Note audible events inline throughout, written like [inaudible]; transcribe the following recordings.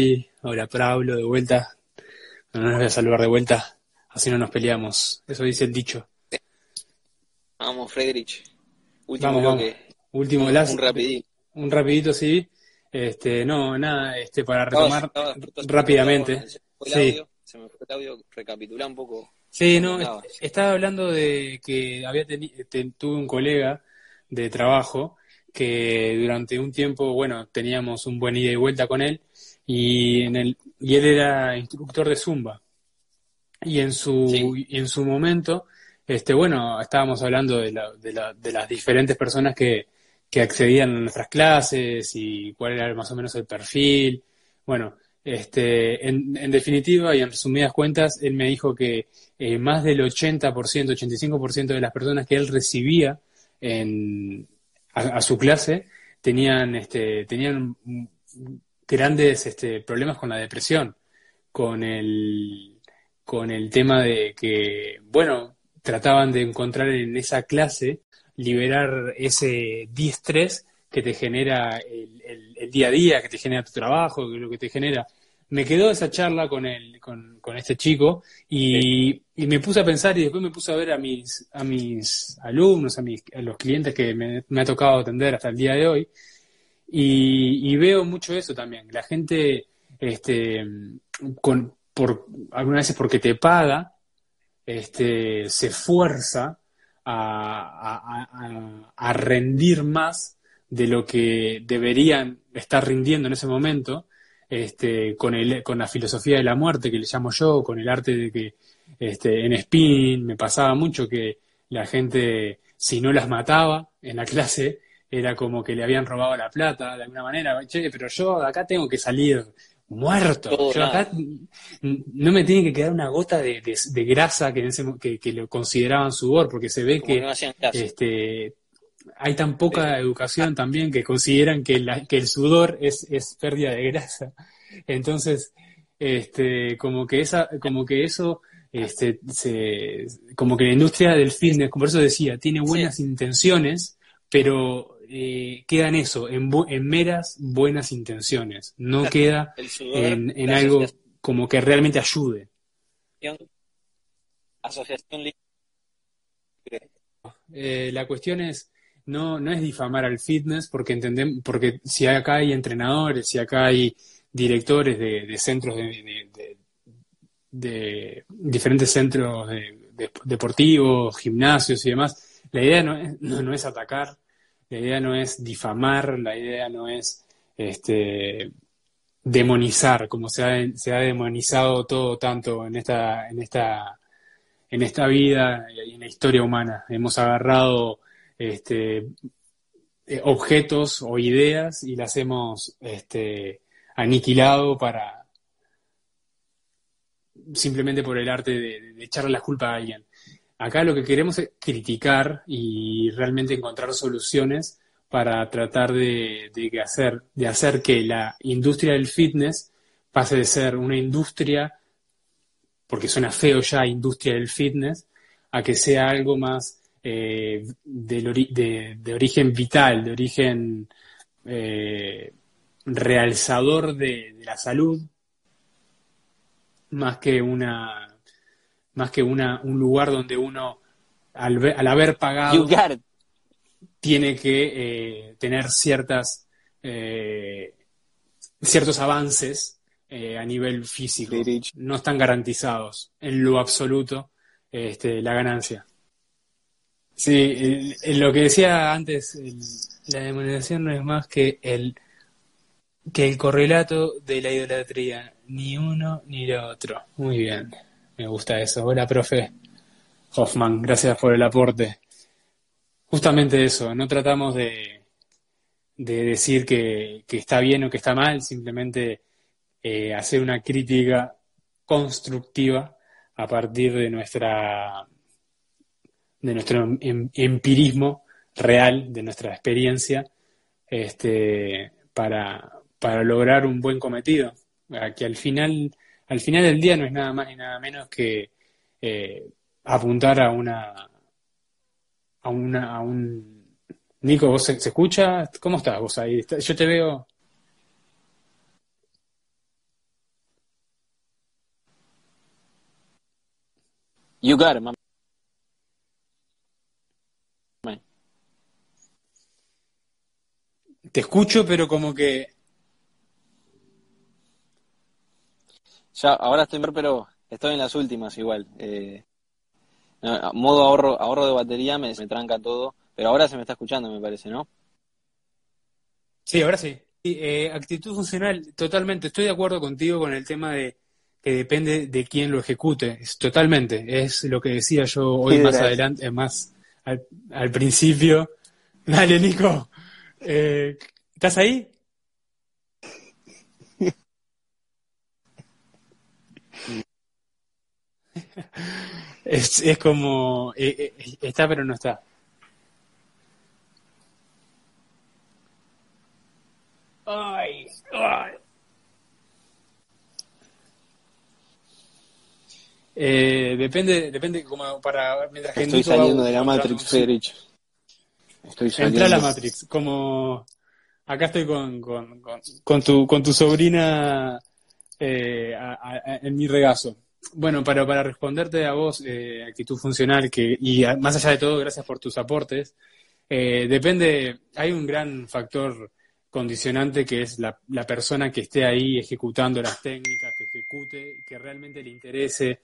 cbp.gov/careers. Hola Pablo, de vuelta. No nos voy a saludar de vuelta, así no nos peleamos. Eso dice el dicho. Vamos, Friedrich. Último vamos, vamos. Último un, las- un rapidito. Un rapidito, sí. Este, no, nada, este, para retomar rápidamente. Se me Sí. audio, se me fue el audio. Recapitula un poco. Sí, no, estaba hablando de que había teni- te- tuve un colega de trabajo que durante un tiempo, bueno, teníamos un buen ida y vuelta con él y en el y él era instructor de Zumba. Y en su Sí. y en su momento, este, bueno, estábamos hablando de, la- de, la- de las diferentes personas que, que accedían a nuestras clases y cuál era más o menos el perfil. Bueno, este, en, en definitiva y en resumidas cuentas, él me dijo que eh, más del 80%, 85% de las personas que él recibía en, a, a su clase tenían, este, tenían grandes este, problemas con la depresión, con el, con el tema de que, bueno, trataban de encontrar en esa clase, liberar ese distrés que te genera el, el- el día a día, que te genera tu trabajo, que lo que te genera. Me quedó esa charla con, el, con, con este chico y, y me puse a pensar y después me puse a ver a mis, a mis alumnos, a, mis, a los clientes que me, me ha tocado atender hasta el día de hoy y, y veo mucho eso también. La gente, este, con, por, algunas veces porque te paga, este, se esfuerza a, a- a- a rendir más de lo que deberían estar rindiendo en ese momento, este, con el, con la filosofía de la muerte que le llamo yo, con el arte de que este, en spinning me pasaba mucho que la gente, si no las mataba en la [laughs] clase, era como que le habían robado la plata de alguna manera. Che, pero yo de acá tengo que salir muerto. Todo Yo acá no me tiene que quedar una gota de, de- de grasa que, en ese que, que lo consideraban sudor, porque se ve Como que no este, hay tan poca educación también que consideran que, la- que el sudor es, es pérdida de grasa. Entonces, este, como que esa, como que eso, este, se, como que la industria del fitness, como por eso decía, tiene buenas intenciones, pero eh, queda en eso, en, en meras buenas intenciones. No [laughs] queda sudor, en, algo como que realmente ayude. asociación. Eh, la cuestión es, no, no es difamar al fitness, porque entendemos, porque si acá hay entrenadores, si acá hay directores de, de centros de, de- diferentes centros de- de- deportivos, gimnasios y demás, la idea no es, no, no es atacar, la idea no es difamar, la idea no es este demonizar, como se ha, demonizado todo tanto en esta, en esta en esta vida y en la historia humana. Hemos agarrado este, objetos o ideas y las hemos este, aniquilado para simplemente por el arte de, echarle la culpa a alguien. Acá lo que queremos es criticar y realmente encontrar soluciones para tratar de, hacer, de hacer que la industria del fitness pase de ser una industria, porque suena feo ya industria del fitness, a que sea algo más eh, de, origen vital, de origen eh, realzador de, la salud, más que una más que una, un lugar donde uno al, al haber pagado tiene que eh, tener ciertas ciertos avances a nivel físico. No están garantizados en lo absoluto este, la ganancia. Sí, lo que decía antes, la demonización no es más que el, que el correlato de la idolatría, ni uno ni el otro. Muy bien, me gusta eso. Hola, profe Hoffman, gracias por el aporte. Justamente eso, no tratamos de, de decir que, está bien o que está mal, simplemente eh, hacer una crítica constructiva a partir de nuestra de nuestro em, empirismo real, de nuestra experiencia, este, para, para lograr un buen cometido. Que al final, al final del día no es nada más y nada menos que eh, apuntar a una, a una, a un Nico, ¿vos se, escucha? ¿Cómo estás vos ahí? Yo te veo. You got Te escucho, pero como que. Ya, ahora estoy pero estoy en las últimas igual. Eh, modo ahorro, ahorro de batería me, me tranca todo, pero ahora se me está escuchando, me parece, ¿no? Sí, ahora sí. Eh, actitud funcional, totalmente. Estoy de acuerdo contigo con el tema de que depende de quién lo ejecute. Es, totalmente. Es lo que decía yo hoy más adelante, más al, al principio. [laughs] Dale, Nico. Eh, ¿Estás ahí? Es, es como... Eh, eh, está pero no está. Ay, ay. Eh, depende, depende como para mientras Estoy saliendo de la Matrix, Federico. Entra a la Matrix, como acá estoy con, con, con, tu, con tu sobrina eh, en mi regazo. Bueno, para, para responderte a vos, eh, actitud funcional, que, y más allá de todo, gracias por tus aportes, eh, depende, hay un gran factor condicionante que es la, persona que esté ahí ejecutando las técnicas, que ejecute, que realmente le interese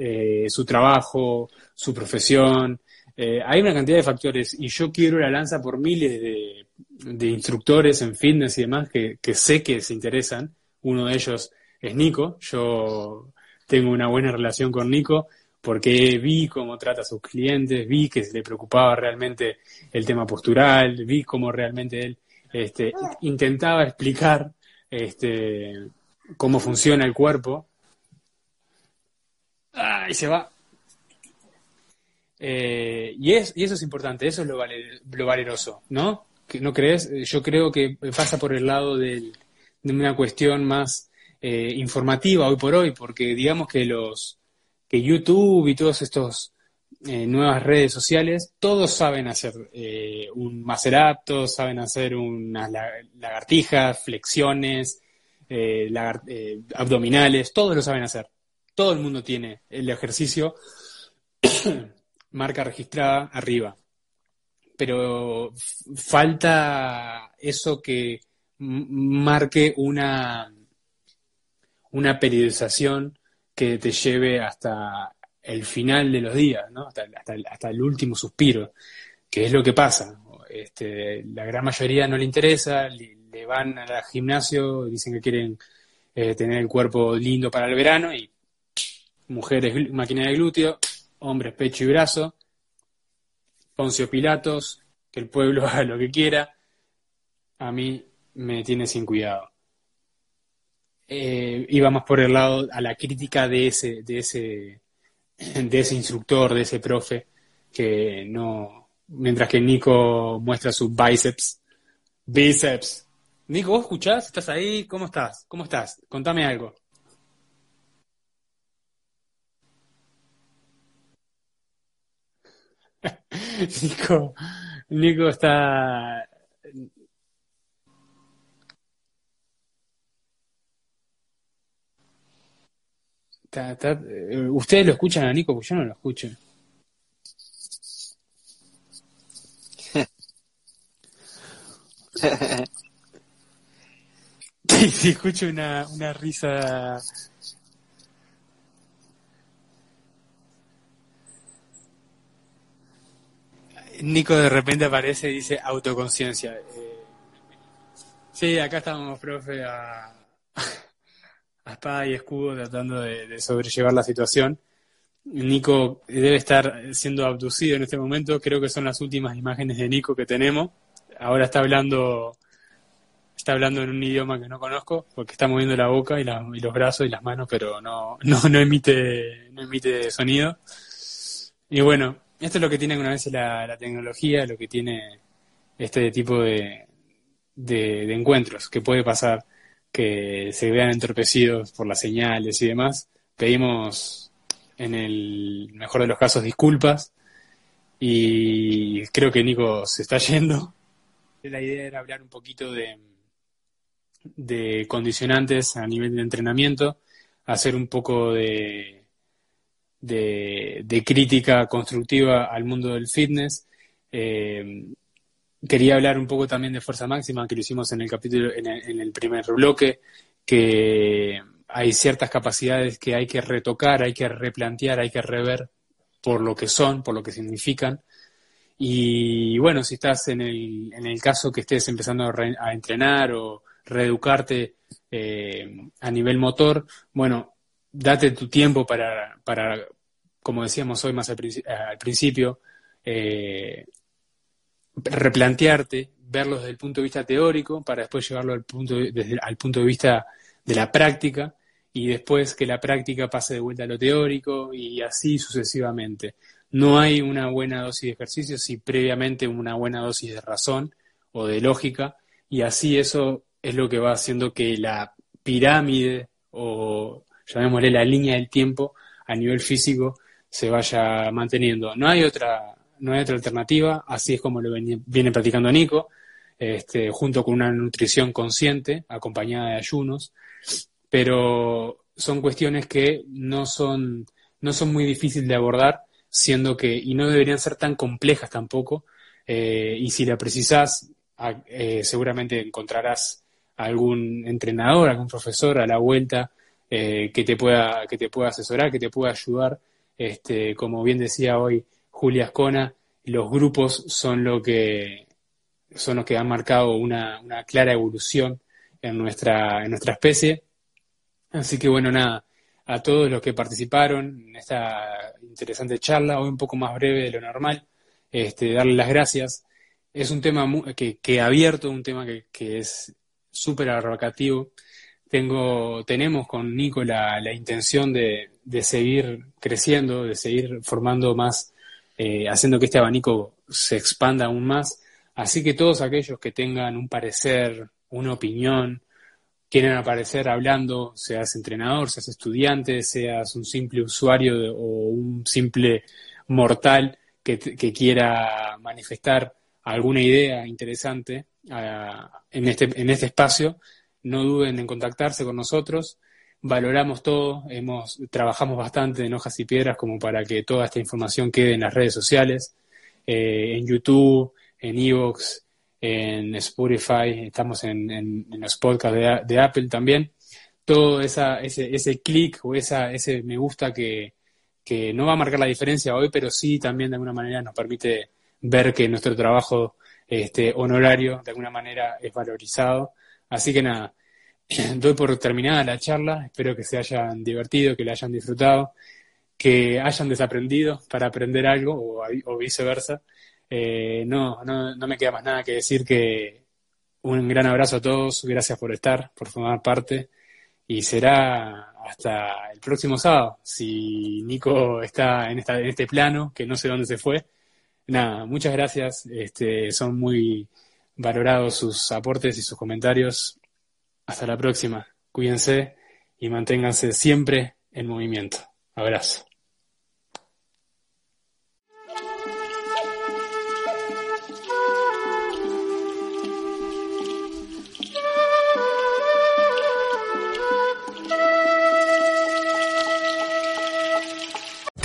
eh, su trabajo, su profesión, eh, hay una cantidad de factores y yo quiero la lanza por miles de, instructores en fitness y demás que, sé que se interesan. Uno de ellos es Nico. Yo tengo una buena relación con Nico porque vi cómo trata a sus clientes, vi que le preocupaba realmente el tema postural, vi cómo realmente él este, intentaba explicar este, cómo funciona el cuerpo. ¡Ay, se va! Eh, y, es, y eso es importante, eso es lo, lo valeroso, ¿no? ¿No crees? Yo creo que pasa por el lado de una cuestión más eh, informativa hoy por hoy, porque digamos que los que YouTube y todos estos eh, nuevas redes sociales, todos saben hacer un master up, todos saben hacer unas lagartijas, flexiones, abdominales, todos lo saben hacer. Todo el mundo tiene el ejercicio [clears throat] marca registrada arriba. Pero falta eso que marque una, una periodización que te lleve hasta el final de los días, ¿no? hasta, hasta, el último suspiro, que es lo que pasa. Este, la gran mayoría no le interesa, le, van al gimnasio, dicen que quieren eh, tener el cuerpo lindo para el verano y mujeres, máquina de glúteo, hombres, pecho y brazo, Poncio Pilatos, que el pueblo [laughs] haga lo que quiera, a mí me tiene sin cuidado. Eh, iba por el lado a la crítica de ese, de ese, [clears throat] de ese instructor, de ese profe, que no, mientras que Nico muestra sus bíceps, bíceps. Nico, ¿vos escuchás? ¿Estás ahí? ¿Cómo estás? ¿Cómo estás? Contame algo. [laughs] Nico, Nico está. Eh, Ustedes lo escuchan a Nico, porque yo no lo escucho. [laughs] Si escucho una, una risa Nico de repente aparece y dice autoconciencia. Eh, sí, acá estamos, profe, a, a espada y escudo tratando de, sobrellevar la situación. Nico debe estar siendo abducido en este momento. Creo que son las últimas imágenes de Nico que tenemos. Ahora está hablando, está hablando en un idioma que no conozco, porque está moviendo la boca y, y los brazos y las manos, pero no, no, no emite, no emite sonido. Y bueno, esto es lo que tiene una vez la, tecnología, lo que tiene este tipo de, de, encuentros, que puede pasar que se vean entorpecidos por las señales y demás. Pedimos, en el mejor de los casos, disculpas y creo que Nico se está yendo. La idea era hablar un poquito de, de condicionantes a nivel de entrenamiento, hacer un poco de, de, crítica constructiva al mundo del fitness. Eh, quería hablar un poco también de fuerza máxima, que lo hicimos en el capítulo, en el, primer bloque, que hay ciertas capacidades que hay que retocar, hay que replantear, hay que rever por lo que son, por lo que significan. Y bueno, si estás en el, en el caso que estés empezando a, entrenar o reeducarte eh, a nivel motor, bueno, date tu tiempo para, para, como decíamos hoy más al, principio, eh, replantearte, verlo desde el punto de vista teórico para después llevarlo al punto de, desde, al punto de vista de la práctica y después que la práctica pase de vuelta a lo teórico y así sucesivamente. No hay una buena dosis de ejercicio si previamente una buena dosis de razón o de lógica y así eso es lo que va haciendo que la pirámide o llamémosle la línea del tiempo a nivel físico se vaya manteniendo. No hay otra, no hay otra alternativa, así es como lo viene, practicando Nico, este, junto con una nutrición consciente, acompañada de ayunos, pero son cuestiones que no son, no son muy difíciles de abordar, siendo que, y no deberían ser tan complejas tampoco, eh, y si la precisas, eh, seguramente encontrarás algún entrenador, algún profesor a la vuelta eh, que, te pueda, que te pueda asesorar, que te pueda ayudar. Este, como bien decía hoy Julia Ascona, los grupos son lo que son los que han marcado una, clara evolución en nuestra, en nuestra especie. Así que bueno, nada, a todos los que participaron en esta interesante charla, hoy un poco más breve de lo normal, este, darle las gracias. Es un tema que, que abierto, un tema que, que es súper abarcativo tengo, tenemos con Nico la, intención de, seguir creciendo, de seguir formando más, eh, haciendo que este abanico se expanda aún más. Así que todos aquellos que tengan un parecer, una opinión, quieren aparecer hablando, seas entrenador, seas estudiante, seas un simple usuario o un simple mortal que, quiera manifestar alguna idea interesante ah, en, este, en este espacio, no duden en contactarse con nosotros. Valoramos todo, hemos, trabajamos bastante en hojas y piedras como para que toda esta información quede en las redes sociales, eh, en YouTube, en Evox, en Spotify, estamos en, los podcasts de, Apple también. Todo esa, ese, ese clic o esa, ese me gusta que, que no va a marcar la diferencia hoy, pero sí también de alguna manera nos permite ver que nuestro trabajo este, honorario de alguna manera es valorizado Así que nada, [clears throat] doy por terminada la charla, espero que se hayan divertido, que la hayan disfrutado. que hayan desaprendido para aprender algo o, viceversa. Eh, no, no, no me queda más nada que decir que un gran abrazo a todos, gracias por estar, por formar parte y será hasta el próximo sábado, si Nico está en, esta, en este plano, que no sé dónde se fue. Nada, muchas gracias, este, son muy valorados sus aportes y sus comentarios. Hasta la próxima, cuídense y manténganse siempre en movimiento. Abrazo.